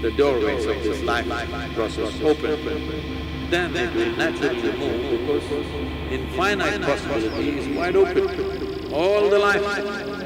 the doorways of this life process open, then it will naturally move because infinite possibility is wide open. All the life.